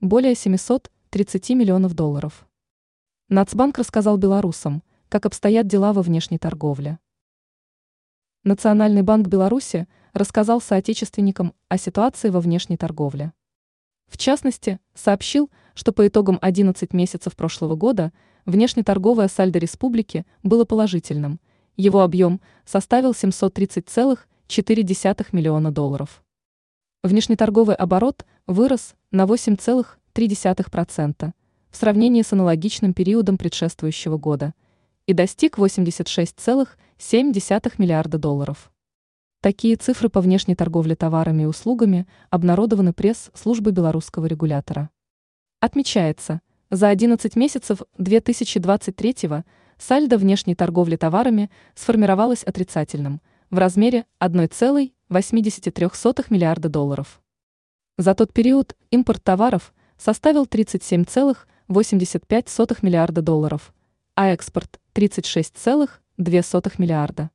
более 730 миллионов долларов. Нацбанк рассказал белорусам, как обстоят дела во внешней торговле. Национальный банк Беларуси рассказал соотечественникам о ситуации во внешней торговле. В частности, сообщил, что по итогам 11 месяцев прошлого года внешнеторговое сальдо республики было положительным. Его объем составил 730,4 миллиона долларов. Внешнеторговый оборот вырос на 8,3% в сравнении с аналогичным периодом предшествующего года и достиг 86,7 миллиарда долларов. Такие цифры по внешней торговле товарами и услугами обнародованы пресс-службой белорусского регулятора. Отмечается, за 11 месяцев 2023 сальдо внешней торговли товарами сформировалось отрицательным в размере 1,83 миллиарда долларов. За тот период импорт товаров составил 37,85 миллиарда долларов, а экспорт – 36,2 миллиарда.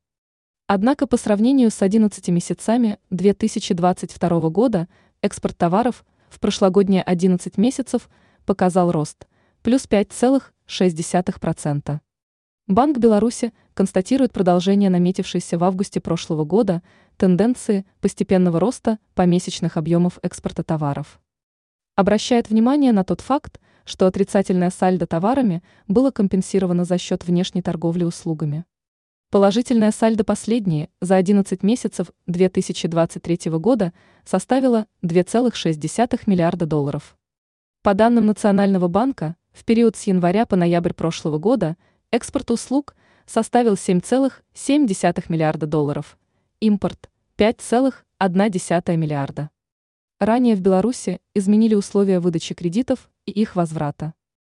Однако по сравнению с 11 месяцами 2022 года экспорт товаров в прошлогодние 11 месяцев показал рост – плюс 5,6%. Банк Беларуси констатирует продолжение наметившейся в августе прошлого года тенденции постепенного роста помесячных объемов экспорта товаров. Обращает внимание на тот факт, что отрицательное сальдо товарами было компенсировано за счет внешней торговли услугами. Положительное сальдо последние за 11 месяцев 2023 года составило 2,6 миллиарда долларов. По данным Национального банка, в период с января по ноябрь прошлого года экспорт услуг составил 7,7 миллиарда долларов, импорт – 5,1 миллиарда. Ранее в Беларуси изменили условия выдачи кредитов и их возврата.